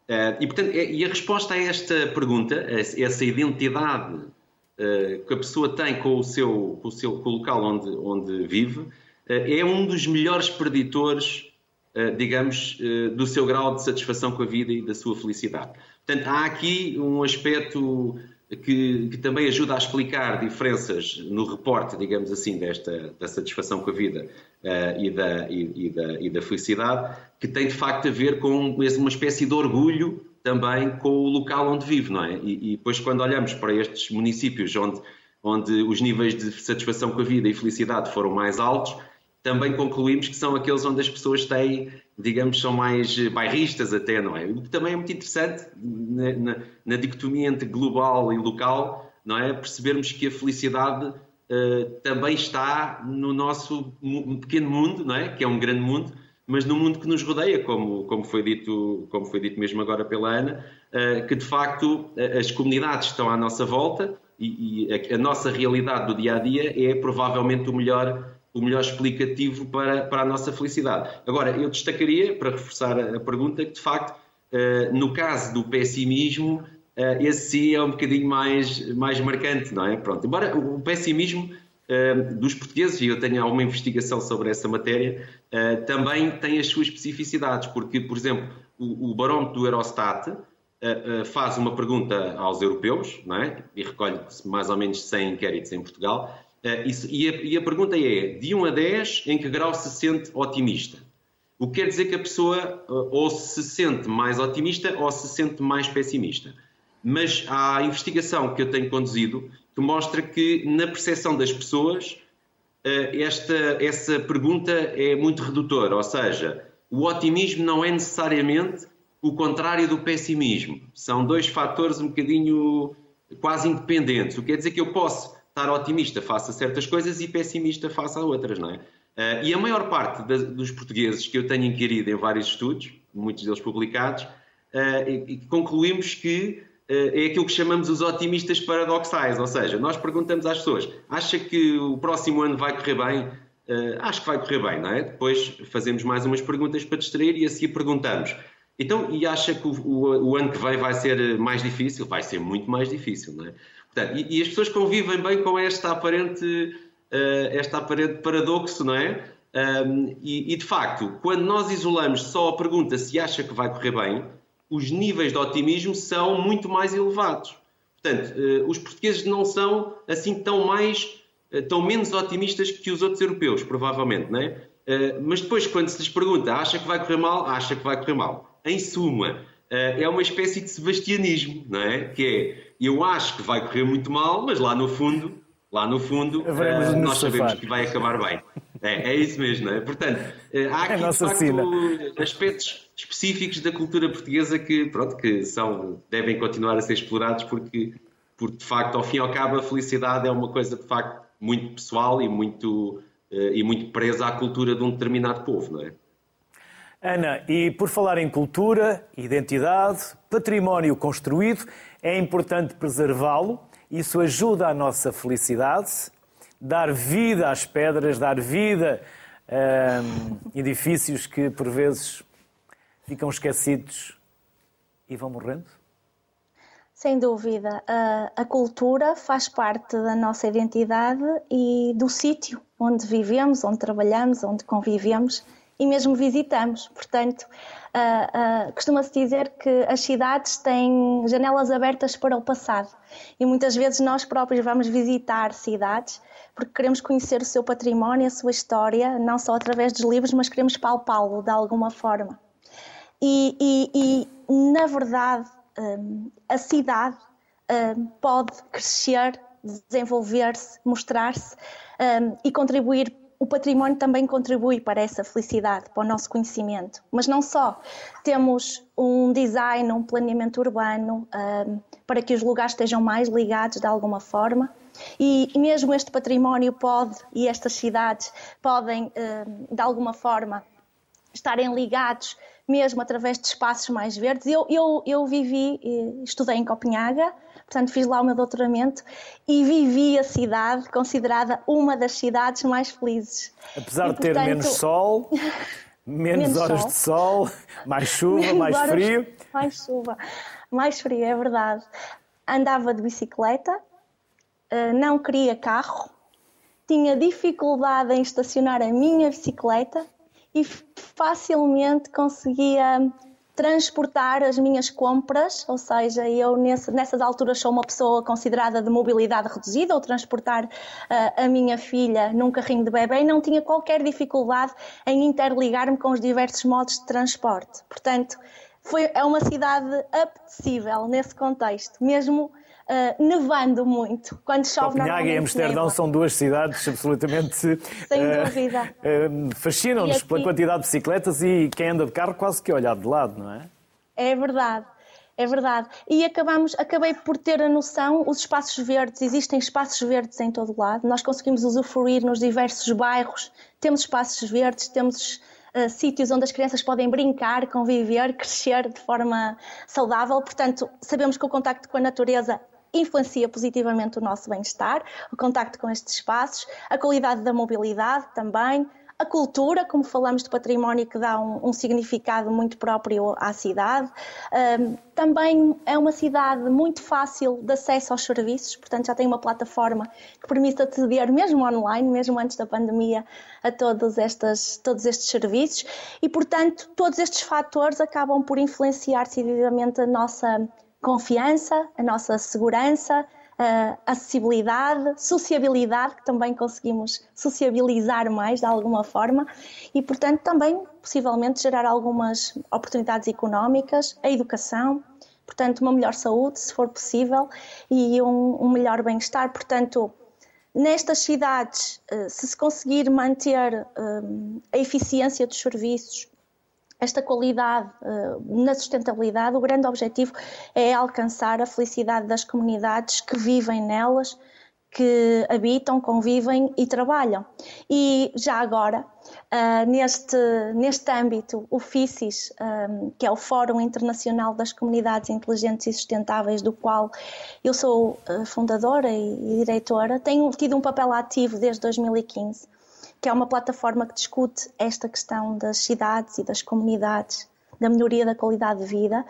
Uh, e, portanto, é, e a resposta a esta pergunta, essa identidade uh, que a pessoa tem com o seu, com o, seu com o local onde, onde vive, uh, é um dos melhores preditores, digamos, do seu grau de satisfação com a vida e da sua felicidade. Portanto, há aqui um aspecto que, que, também ajuda a explicar diferenças no reporte, digamos assim, desta da satisfação com a vida uh, e, da, e, e, da, e, da, felicidade, que tem de facto a ver com uma espécie de orgulho também com o local onde vive, não é? E, e depois, quando olhamos para estes municípios onde, onde os níveis de satisfação com a vida e felicidade foram mais altos, também concluímos que são aqueles onde as pessoas têm, digamos, são mais bairristas até, não é? O que também é muito interessante na, na, na dicotomia entre global e local, não é? Percebermos que a felicidade uh, também está no nosso pequeno mundo, não é? Que é um grande mundo, mas no mundo que nos rodeia, como, como, foi, dito, como foi dito mesmo agora pela Ana, uh, que de facto as comunidades estão à nossa volta e, e a, a nossa realidade do dia a dia é provavelmente o melhor o melhor explicativo para, para a nossa felicidade. Agora, eu destacaria, para reforçar a pergunta, que de facto, eh, no caso do pessimismo, eh, esse sim é um bocadinho mais, mais marcante, não é? Pronto, embora o pessimismo uh, dos portugueses, e eu tenho alguma investigação sobre essa matéria, também tem as suas especificidades, porque, por exemplo, o, barómetro do Eurostat faz uma pergunta aos europeus, não é? e recolhe mais ou menos 100 inquéritos em Portugal, e, a, e a pergunta é, de 1 a 10, em que grau se sente otimista? O que quer dizer que a pessoa ou se sente mais otimista ou se sente mais pessimista mas há investigação que eu tenho conduzido que mostra que na percepção das pessoas eh, esta, essa pergunta é muito redutora, ou seja, o otimismo não é necessariamente o contrário do pessimismo. São dois fatores um bocadinho quase independentes. O que quer dizer que eu posso estar otimista face a certas coisas e pessimista face a outras, não é? Eh, e a maior parte dos portugueses que eu tenho inquirido em vários estudos, muitos deles publicados, eh, concluímos que eh, é aquilo que chamamos os otimistas paradoxais, ou seja, nós perguntamos às pessoas: acha que o próximo ano vai correr bem? Uh, acho que vai correr bem, não é? Depois fazemos mais umas perguntas para distrair e assim perguntamos. Então, e acha que o, o, o, ano que vem vai ser mais difícil? Vai ser muito mais difícil, não é? Portanto, e, e, as pessoas convivem bem com esta aparente, uh, esta aparente paradoxo, não é? Um, e, e, de facto, quando nós isolamos só a pergunta se acha que vai correr bem, os níveis de otimismo são muito mais elevados. Portanto, eh, os portugueses não são assim tão mais, eh, tão menos otimistas que os outros europeus, provavelmente, não é? Eh, mas depois, quando se lhes pergunta, acha que vai correr mal? Acha que vai correr mal. Em suma, é uma espécie de sebastianismo, não é? Que é, eu acho que vai correr muito mal, mas lá no fundo, lá no fundo, nós sabemos que vai acabar bem. É, é isso mesmo, não é? Portanto, há aqui, de facto, aspectos específicos da cultura portuguesa que, pronto, que são, devem continuar a ser explorados porque, porque, de facto, ao fim e ao cabo, a felicidade é uma coisa, de facto, muito pessoal e muito, eh, e muito presa à cultura de um determinado povo, não é? Ana, e por falar em cultura, identidade, património construído, é importante preservá-lo. Isso ajuda a nossa felicidade, dar vida às pedras, dar vida a um, edifícios que por vezes ficam esquecidos e vão morrendo? Sem dúvida. A, cultura faz parte da nossa identidade e do sítio onde vivemos, onde trabalhamos, onde convivemos e mesmo visitamos. Portanto, uh, uh, costuma-se dizer que as cidades têm janelas abertas para o passado e muitas vezes nós próprios vamos visitar cidades porque queremos conhecer o seu património, a sua história, não só através dos livros, mas queremos palpá-lo de alguma forma. E, e, e na verdade, um, a cidade um, pode crescer, desenvolver-se, mostrar-se um, e contribuir. O património também contribui para essa felicidade, para o nosso conhecimento. Mas não só. Temos um design, um planeamento urbano hum, para que os lugares estejam mais ligados de alguma forma. E, mesmo este património pode, e estas cidades podem, hum, de alguma forma, estarem ligados mesmo através de espaços mais verdes. Eu, eu, eu vivi, estudei em Copenhaga, portanto fiz lá o meu doutoramento e vivi a cidade considerada uma das cidades mais felizes. Apesar e, de ter portanto... menos sol, menos, menos horas sol. de sol, mais chuva, menos mais frio. Mais chuva, mais frio, é verdade. Andava de bicicleta, eh, não queria carro, tinha dificuldade em estacionar a minha bicicleta e facilmente conseguia transportar as minhas compras, ou seja, eu nesse, nessas alturas sou uma pessoa considerada de mobilidade reduzida, ou transportar uh, a minha filha num carrinho de bebê e não tinha qualquer dificuldade em interligar-me com os diversos modos de transporte. Portanto, foi, é uma cidade apetecível nesse contexto, mesmo uh, nevando muito. Quando chove Copenhague e Amsterdão são duas cidades absolutamente Sem uh, dúvida. Uh, fascinam-nos aqui... pela quantidade de bicicletas e quem anda de carro quase que olhar de lado, não é? É verdade. É verdade. E acabamos, acabei por ter a noção, os espaços verdes, existem espaços verdes em todo lado, nós conseguimos usufruir nos diversos bairros, temos espaços verdes, temos uh, sítios onde as crianças podem brincar, conviver, crescer de forma saudável, portanto, sabemos que o contacto com a natureza influencia positivamente o nosso bem-estar, o contacto com estes espaços, a qualidade da mobilidade também, a cultura, como falamos de património, que dá um, um significado muito próprio à cidade. Um, também é uma cidade muito fácil de acesso aos serviços, portanto já tem uma plataforma que permite aceder, mesmo online, mesmo antes da pandemia, a todos, estas, todos estes serviços. E, portanto, todos estes fatores acabam por influenciar decididamente a nossa confiança, a nossa segurança, uh, acessibilidade, sociabilidade, que também conseguimos sociabilizar mais de alguma forma e, portanto, também possivelmente gerar algumas oportunidades económicas, a educação, portanto, uma melhor saúde, se for possível, e um, um melhor bem-estar. Portanto, nestas cidades, uh, se se conseguir manter uh, a eficiência dos serviços, esta qualidade uh, na sustentabilidade, o grande objetivo é alcançar a felicidade das comunidades que vivem nelas, que habitam, convivem e trabalham. E já agora, uh, neste, neste âmbito, o FICIS, um, eh, que é o Fórum Internacional das Comunidades Inteligentes e Sustentáveis, do qual eu sou uh, fundadora e, e diretora, tem tido um papel ativo desde 2015 que é uma plataforma que discute esta questão das cidades e das comunidades da melhoria da qualidade de vida.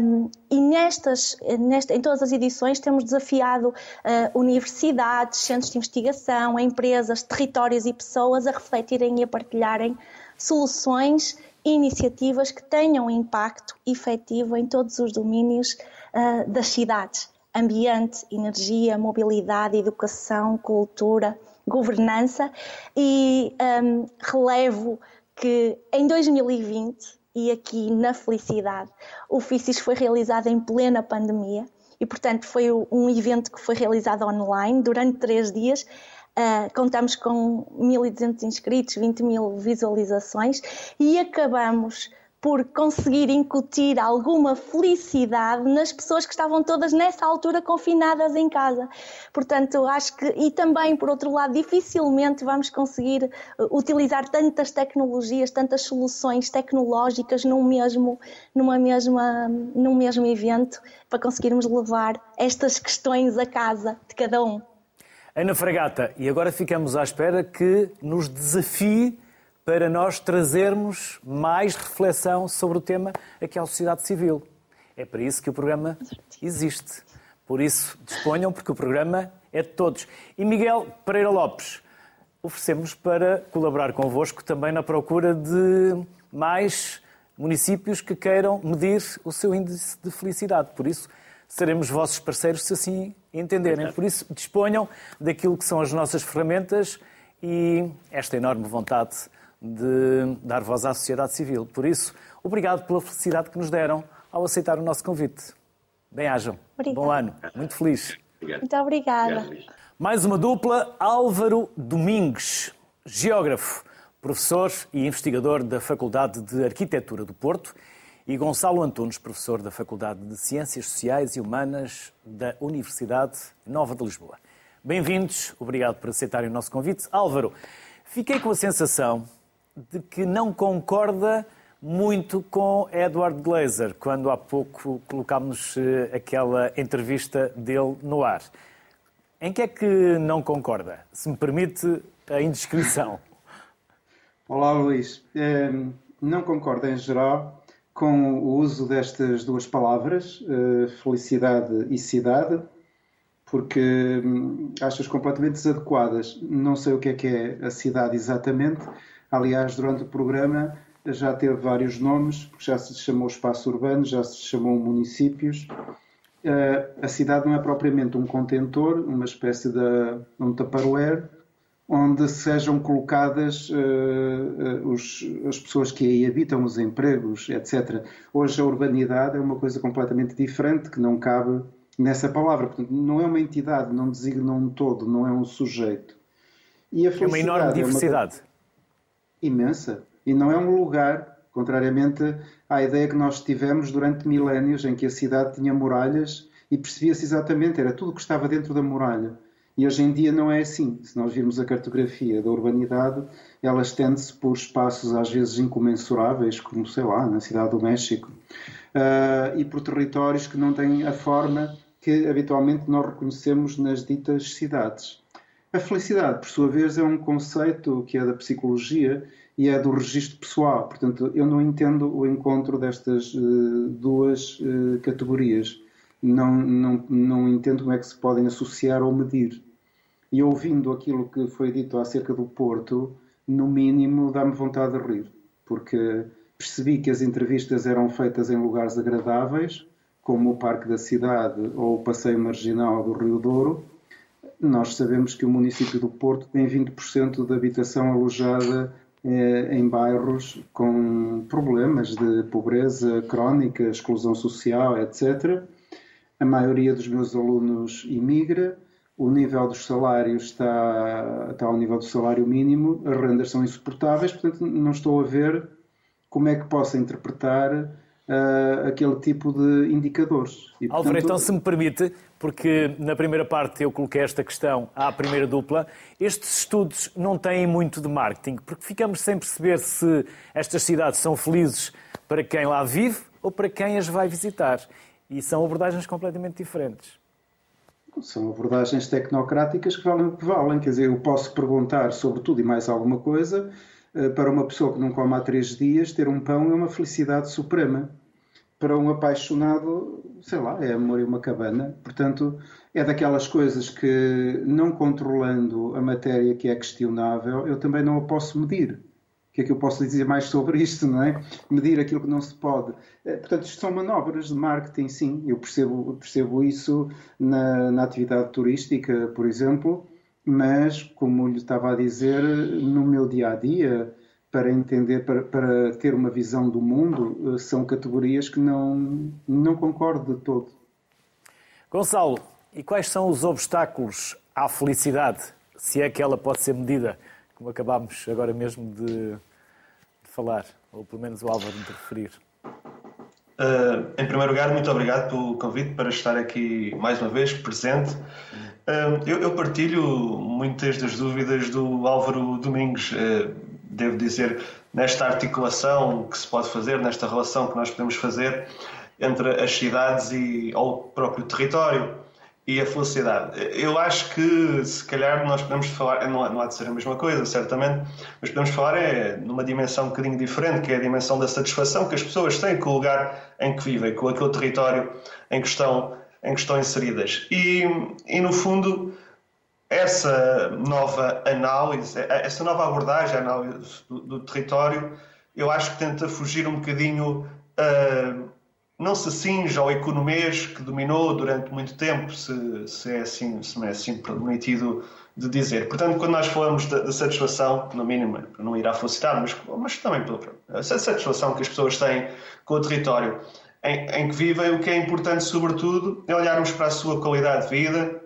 Um, e nestas, nesta, em todas as edições temos desafiado uh, universidades, centros de investigação, empresas, territórios e pessoas a refletirem e a partilharem soluções e iniciativas que tenham impacto efetivo em todos os domínios uh, das cidades. Ambiente, energia, mobilidade, educação, cultura, governança e um, relevo que em 2020 e aqui na felicidade o FICIS foi realizado em plena pandemia e portanto foi um evento que foi realizado online durante três dias. Uh, contamos com 1.200 inscritos, 20 mil visualizações e acabamos por conseguir incutir alguma felicidade nas pessoas que estavam todas nessa altura confinadas em casa. Portanto, acho que, e também, por outro lado, dificilmente vamos conseguir uh, utilizar tantas tecnologias, tantas soluções tecnológicas num mesmo, numa mesma, num mesmo evento para conseguirmos levar estas questões a casa de cada um. Ana Fragata, e agora ficamos à espera que nos desafie para nós trazermos mais reflexão sobre o tema aqui à sociedade civil. É para isso que o programa existe. Por isso, disponham, porque o programa é de todos. E Miguel Pereira Lopes, oferecemos para colaborar convosco também na procura de mais municípios que queiram medir o seu índice de felicidade. Por isso, seremos vossos parceiros se assim entenderem. Por isso, disponham daquilo que são as nossas ferramentas e esta enorme vontade de dar voz à sociedade civil. Por isso, obrigado pela felicidade que nos deram ao aceitar o nosso convite. Bem-ajam. Bom ano. Muito feliz. Obrigado. Muito obrigada. Obrigado, Mais uma dupla, Álvaro Domingues, geógrafo, professor e investigador da Faculdade de Arquitetura do Porto, e Gonçalo Antunes, professor da Faculdade de Ciências Sociais e Humanas da Universidade Nova de Lisboa. Bem-vindos, obrigado por aceitarem o nosso convite. Álvaro, fiquei com a sensação de que não concorda muito com Edward Glazer, quando há pouco colocámos eh, aquela entrevista dele no ar. Em que é que não concorda? Se me permite a indiscrição. Olá, Luís. Não concordo em geral com o uso destas duas palavras, eh, felicidade e cidade, porque hum, acho-as completamente desadequadas. Não sei o que é que é a cidade exatamente, Aliás, durante o programa já teve vários nomes, já se chamou espaço urbano, já se chamou municípios. Eh, a cidade não é propriamente um contentor, uma espécie de um tupperware, onde sejam colocadas uh, os, as pessoas que aí habitam, os empregos, etc. Hoje a urbanidade é uma coisa completamente diferente, que não cabe nessa palavra. Portanto, não é uma entidade, não designa um todo, não é um sujeito. É uma enorme diversidade. É uma imensa. E não é um lugar, contrariamente à ideia que nós tivemos durante milénios, em que a cidade tinha muralhas e percebia-se exatamente, era tudo o que estava dentro da muralha. E hoje em dia não é assim. Se nós virmos a cartografia da urbanidade, ela estende-se por espaços às vezes incomensuráveis, como, sei lá, na cidade do México, uh, e por territórios que não têm a forma que habitualmente nós reconhecemos nas ditas cidades. A felicidade, por sua vez, é um conceito que é da psicologia e é do registro pessoal. Portanto, eu não entendo o encontro destas uh, duas uh, categorias. Não, não, não entendo como é que se podem associar ou medir. E ouvindo aquilo que foi dito acerca do Porto, no mínimo dá-me vontade de rir, porque percebi que as entrevistas eram feitas em lugares agradáveis, como o Parque da Cidade ou o Passeio Marginal do Rio Douro, nós sabemos que o município do Porto tem 20% da habitação alojada eh, em bairros com problemas de pobreza crónica, exclusão social, etc. A maioria dos meus alunos imigra, o nível dos salários está, está ao nível do salário mínimo, as rendas são insuportáveis, portanto, não estou a ver como é que posso interpretar uh, aquele tipo de indicadores. E, portanto... Álvaro, então se me permite, porque na primeira parte eu coloquei esta questão à primeira dupla, estes estudos não têm muito de marketing, porque ficamos sem perceber se estas cidades são felizes para quem lá vive ou para quem as vai visitar. E são abordagens completamente diferentes. São abordagens tecnocráticas que valem o que valem. Quer dizer, eu posso perguntar sobre tudo e mais alguma coisa. Eh, para uma pessoa que não come há três dias, ter um pão é uma felicidade suprema para um apaixonado, sei lá, é amor e uma cabana. Portanto, é daquelas coisas que, não controlando a matéria que é questionável, eu também não a posso medir. O que é que eu posso dizer mais sobre isto, não é? Medir aquilo que não se pode. Eh, portanto, isto são manobras de marketing, sim. Eu percebo, percebo isso na, na atividade turística, por exemplo, mas, como lhe estava a dizer, no meu dia a dia, para entender, para, para ter uma visão do mundo, eh, são categorias que não, não concordo de todo. Gonçalo, e quais são os obstáculos à felicidade, se é que ela pode ser medida, como acabámos agora mesmo de, de falar, ou pelo menos o Álvaro de referir? Uh, em primeiro lugar, muito obrigado pelo convite para estar aqui mais uma vez presente. Uh, eu, eu, partilho muitas das dúvidas do Álvaro Domingos. Uh, devo dizer, nesta articulação que se pode fazer, nesta relação que nós podemos fazer entre as cidades e o próprio território e a felicidade. Eu acho que se calhar nós podemos falar, não, não há de ser a mesma coisa, certamente, mas podemos falar é numa dimensão um bocadinho diferente, que é a dimensão da satisfação que as pessoas têm com o lugar em que vivem, com aquele território em que estão, em que estão inseridas. E, e no fundo, essa nova análise, essa nova abordagem, a análise do, do território, eu acho que tenta fugir um bocadinho, uh, não se cinge ao economês que dominou durante muito tempo, se, se, é assim, se não é assim permitido de dizer. Portanto, quando nós falamos da, satisfação, no mínimo, não ir à felicidade, mas, mas também pela a satisfação que as pessoas têm com o território em, em que vivem, o que é importante, sobretudo, é olharmos para a sua qualidade de vida,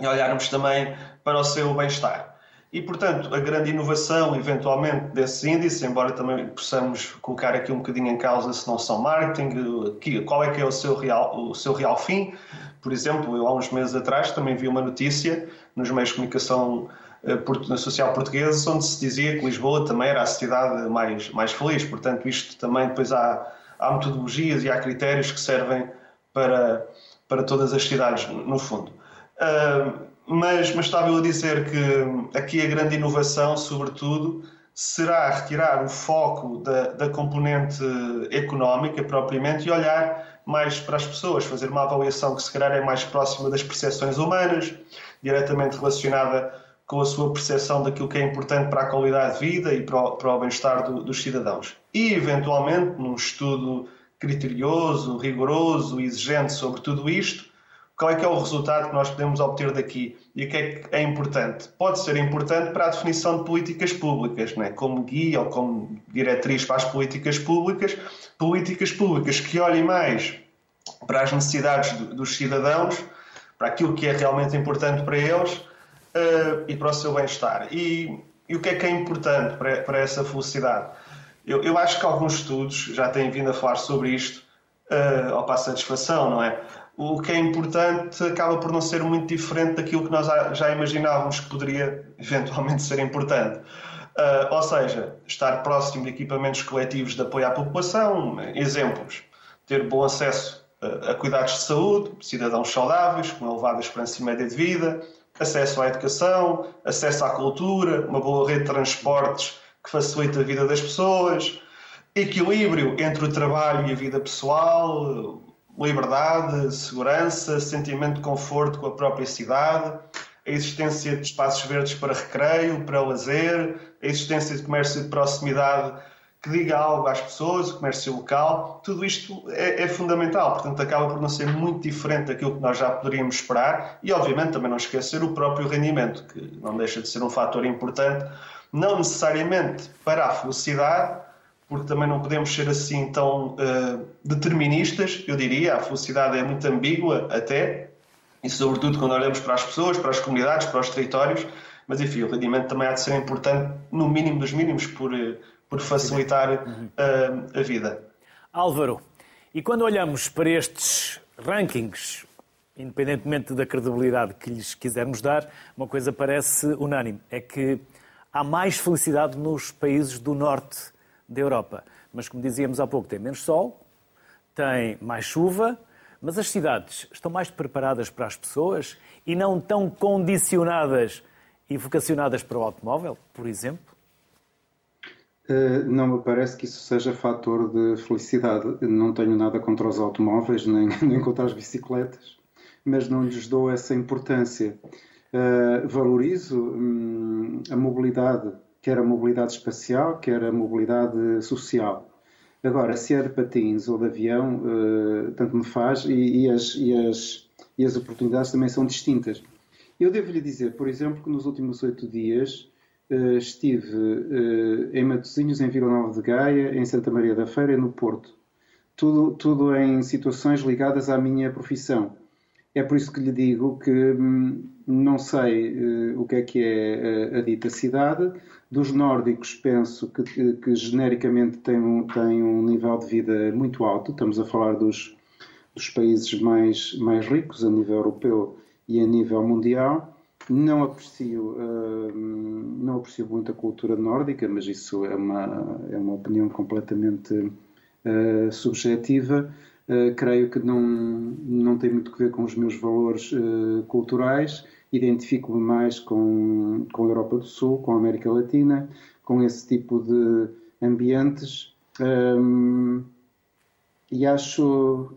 e olharmos também para o seu bem-estar. E, portanto, a grande inovação, eventualmente, desses índices, embora também possamos colocar aqui um bocadinho em causa se não são marketing, qual é que é o seu real, o seu real fim. Por exemplo, eu há uns meses atrás também vi uma notícia nos meios de comunicação eh, social portugueses onde se dizia que Lisboa também era a cidade mais, mais feliz. Portanto, isto também depois há, há metodologias e há critérios que servem para, para todas as cidades, no fundo. Mas, mas estava eu a dizer que aqui a grande inovação, sobretudo, será retirar o foco da, da componente económica propriamente e olhar mais para as pessoas, fazer uma avaliação que se calhar é mais próxima das percepções humanas, diretamente relacionada com a sua percepção daquilo que é importante para a qualidade de vida e para o, para o bem-estar do, dos cidadãos. E, eventualmente, num estudo criterioso, rigoroso, exigente sobre tudo isto, qual é que é o resultado que nós podemos obter daqui e o que é que é importante? Pode ser importante para a definição de políticas públicas, não é? como guia ou como diretriz para as políticas públicas, políticas públicas que olhem mais para as necessidades dos cidadãos, para aquilo que é realmente importante para eles uh, e para o seu bem-estar. E, e, o que é que é importante para, para essa felicidade? Eu, eu, acho que alguns estudos já têm vindo a falar sobre isto, uh, ao passo satisfação, não é? O que é importante acaba por não ser muito diferente daquilo que nós já imaginávamos que poderia eventualmente ser importante. Uh, ou seja, estar próximo de equipamentos coletivos de apoio à população, exemplos, ter bom acesso a cuidados de saúde, cidadãos saudáveis, com elevada esperança média de vida, acesso à educação, acesso à cultura, uma boa rede de transportes que facilita a vida das pessoas, equilíbrio entre o trabalho e a vida pessoal, liberdade, segurança, sentimento de conforto com a própria cidade, a existência de espaços verdes para recreio, para lazer, a existência de comércio de proximidade que diga algo às pessoas, o comércio local, tudo isto é, é, fundamental. Portanto, acaba por não ser muito diferente daquilo que nós já poderíamos esperar e, obviamente, também não esquecer o próprio rendimento, que não deixa de ser um fator importante, não necessariamente para a felicidade, porque também não podemos ser assim tão uh, deterministas, eu diria. A felicidade é muito ambígua, até, e sobretudo quando olhamos para as pessoas, para as comunidades, para os territórios. Mas, enfim, o rendimento também há de ser importante, no mínimo dos mínimos, por, eh, por facilitar uh, a vida. Álvaro, e quando olhamos para estes rankings, independentemente da credibilidade que lhes quisermos dar, uma coisa parece unânime: é que há mais felicidade nos países do norte da Europa. Mas, como dizíamos há pouco, tem menos sol, tem mais chuva, mas as cidades estão mais preparadas para as pessoas e não tão condicionadas e vocacionadas para o automóvel, por exemplo? Uh, não me parece que isso seja fator de felicidade. Não tenho nada contra os automóveis, nem, nem contra as bicicletas, mas não lhes dou essa importância. Uh, valorizo hum, a mobilidade quer a mobilidade espacial, quer a mobilidade social. Agora, se é de patins ou de avião, uh, tanto me faz, e, e, as, e, as, e as oportunidades também são distintas. Eu devo-lhe dizer, por exemplo, que nos últimos oito dias uh, estive uh, em Matosinhos, em Vila Nova de Gaia, em Santa Maria da Feira e no Porto. Tudo, tudo em situações ligadas à minha profissão. É por isso que lhe digo que hum, não sei uh, o que é que é a, a dita cidade, dos nórdicos, penso que, que, que genericamente tem um, tem um nível de vida muito alto. Estamos a falar dos, dos países mais, mais ricos a nível europeu e a nível mundial. Não aprecio, uh, não aprecio muito a cultura nórdica, mas isso é uma, é uma opinião completamente uh, subjetiva. Uh, creio que não, não tem muito a ver com os meus valores culturais identifico-me mais com, com a Europa do Sul, com a América Latina, com esse tipo de ambientes. Um, e acho.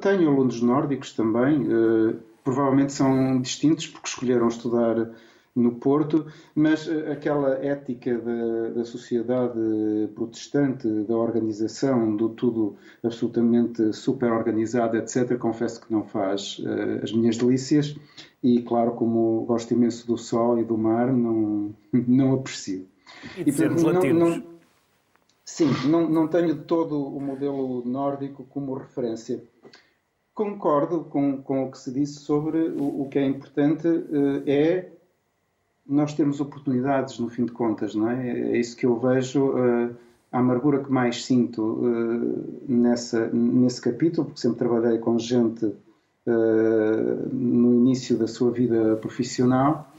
Tenho alunos nórdicos também, uh, provavelmente são distintos porque escolheram estudar no Porto, mas eh, aquela ética da, da, sociedade protestante, da organização, do tudo absolutamente super organizado, etc., confesso que não faz uh, as minhas delícias e, claro, como gosto imenso do sol e do mar, não, não aprecio. E, e portanto, não, não, Sim, não, não tenho de todo o modelo nórdico como referência. Concordo com, com o que se disse sobre o, o que é importante uh, é nós temos oportunidades, no fim de contas, não é? É isso que eu vejo, uh, a amargura que mais sinto uh, nessa, nesse capítulo, porque sempre trabalhei com gente uh, no início da sua vida profissional,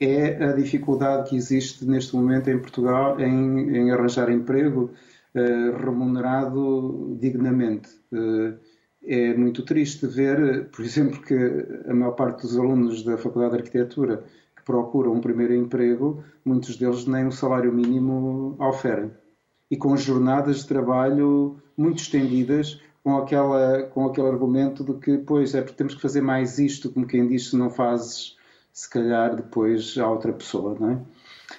é a dificuldade que existe neste momento em Portugal em, em arranjar emprego remunerado dignamente. é muito triste ver, por exemplo, que a maior parte dos alunos da Faculdade de Arquitetura procuram um primeiro emprego, muitos deles nem o salário mínimo oferem. E com jornadas de trabalho muito estendidas, com, aquela, com aquele argumento de que, pois, é porque temos que fazer mais isto, como quem diz, se não fazes, se calhar depois a outra pessoa, não é?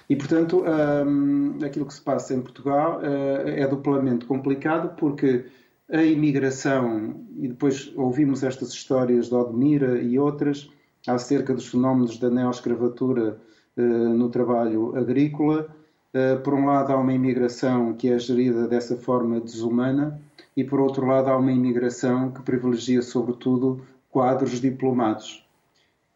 E, portanto, hum, aquilo que se passa em Portugal uh, é duplamente complicado porque a imigração, e depois ouvimos estas histórias de Odmira e outras, acerca dos fenómenos da neoescravatura eh, no trabalho agrícola. Eh, por um lado, há uma imigração que é gerida dessa forma desumana, e por outro lado, há uma imigração que privilegia, sobretudo, quadros diplomados.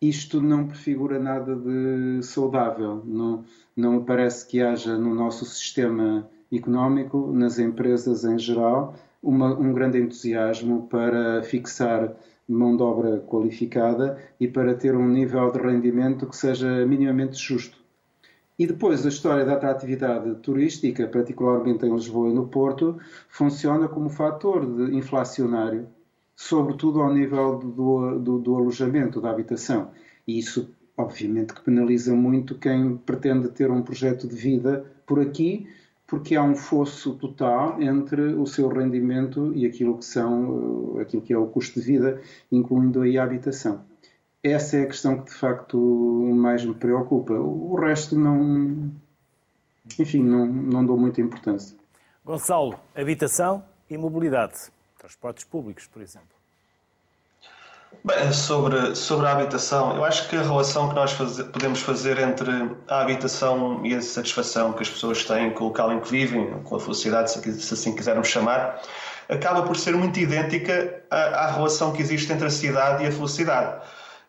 Isto não prefigura nada de saudável. Não, não parece que haja no nosso sistema económico, nas empresas em geral, uma, um grande entusiasmo para fixar mão de obra qualificada e para ter um nível de rendimento que seja minimamente justo. E depois a história da atratividade turística, particularmente em Lisboa e no Porto, funciona como fator inflacionário, sobretudo ao nível do, do, do alojamento, da habitação. E isso, obviamente, que penaliza muito quem pretende ter um projeto de vida por aqui, porque há um fosso total entre o seu rendimento e aquilo que são aquilo que é o custo de vida, incluindo aí a habitação. Essa é a questão que de facto mais me preocupa. O resto não, enfim, não, não dou muita importância. Gonçalo, habitação e mobilidade, transportes públicos, por exemplo. Bem, sobre, sobre a habitação, eu acho que a relação que nós faz, podemos fazer entre a habitação e a satisfação que as pessoas têm com o local em que vivem, com a felicidade, se assim quisermos chamar, acaba por ser muito idêntica à, à relação que existe entre a cidade e a felicidade.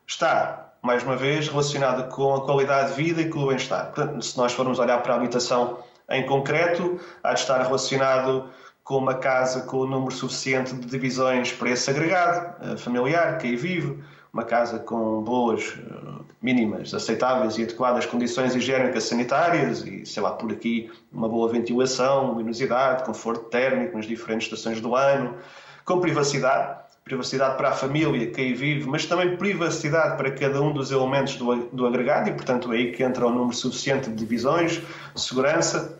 Está, mais uma vez, relacionada com a qualidade de vida e com o bem-estar. Portanto, se nós formos olhar para a habitação em concreto, há de estar relacionado com uma casa com o número suficiente de divisões para esse agregado eh, familiar, que aí vive, uma casa com boas, eh, mínimas, aceitáveis e adequadas condições higiênicas sanitárias e, sei lá, por aqui, uma boa ventilação, luminosidade, conforto térmico nas diferentes estações do ano, com privacidade, privacidade para a família que aí vive, mas também privacidade para cada um dos elementos do, do agregado e, portanto, é aí que entra o número suficiente de divisões, segurança,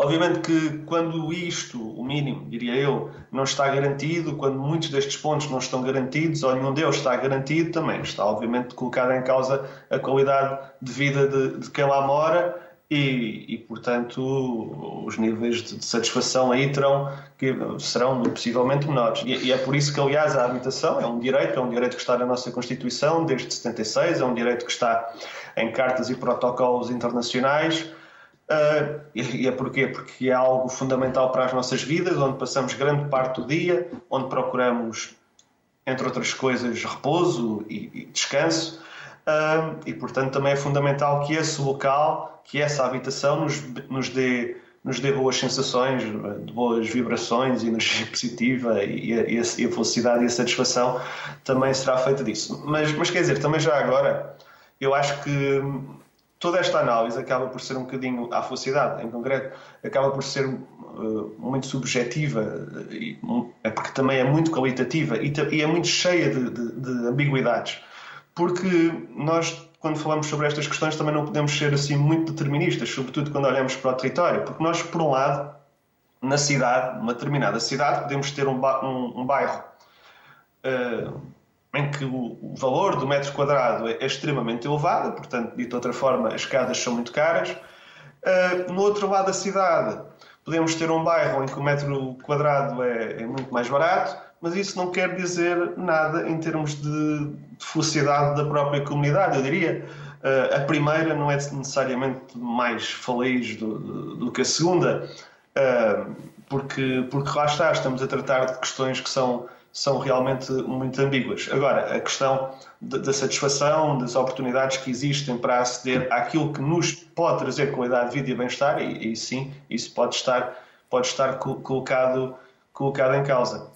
Obviamente que quando isto, o mínimo, diria eu, não está garantido, quando muitos destes pontos não estão garantidos ou nenhum deles está garantido, também está obviamente colocada em causa a qualidade de vida de, de quem lá mora e, e, portanto, os níveis de, satisfação aí terão, que serão possivelmente menores. E, e, é por isso que, aliás, a habitação é um direito, é um direito que está na nossa Constituição desde 76, é um direito que está em cartas e protocolos internacionais Uh, e, é porquê? Porque é algo fundamental para as nossas vidas, onde passamos grande parte do dia, onde procuramos, entre outras coisas, repouso e, e descanso. Uh, e, portanto, também é fundamental que esse local, que essa habitação nos, nos, dê, nos dê boas sensações, de boas vibrações, energia positiva e, a, e a felicidade e a satisfação também será feita disso. Mas, mas quer dizer, também já agora, eu acho que toda esta análise acaba por ser um bocadinho, a felicidade em concreto, acaba por ser uh, muito subjetiva, uh, é porque também é muito qualitativa e, e é muito cheia de, de, de, ambiguidades. Porque nós, quando falamos sobre estas questões, também não podemos ser assim muito deterministas, sobretudo quando olhamos para o território, porque nós, por um lado, na cidade, numa determinada cidade, podemos ter um, um, um bairro. Uh, em que o valor do metro quadrado é extremamente elevado, portanto, de outra forma, as casas são muito caras. Uh, no outro lado da cidade, podemos ter um bairro em que o metro quadrado é, é muito mais barato, mas isso não quer dizer nada em termos de, de felicidade da própria comunidade, eu diria. Uh, a primeira não é necessariamente mais feliz do, do, do que a segunda, uh, porque, porque lá está, estamos a tratar de questões que são são realmente muito ambíguas. Agora, a questão da satisfação, das oportunidades que existem para aceder àquilo que nos pode trazer qualidade de vida e bem-estar, e, e, sim, isso pode estar, pode estar colocado, colocado em causa.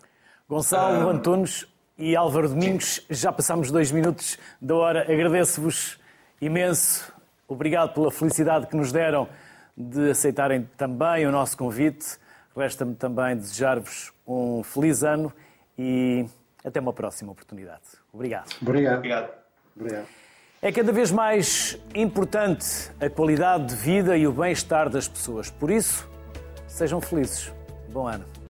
Gonçalo ah, Antunes e Álvaro Domingos, já passamos dois minutos da hora. Agradeço-vos imenso. Obrigado pela felicidade que nos deram de aceitarem também o nosso convite. Resta-me também desejar-vos um feliz ano e até uma próxima oportunidade. Obrigado. Obrigado. Obrigado. Obrigado. É cada vez mais importante a qualidade de vida e o bem-estar das pessoas. Por isso, sejam felizes. Bom ano.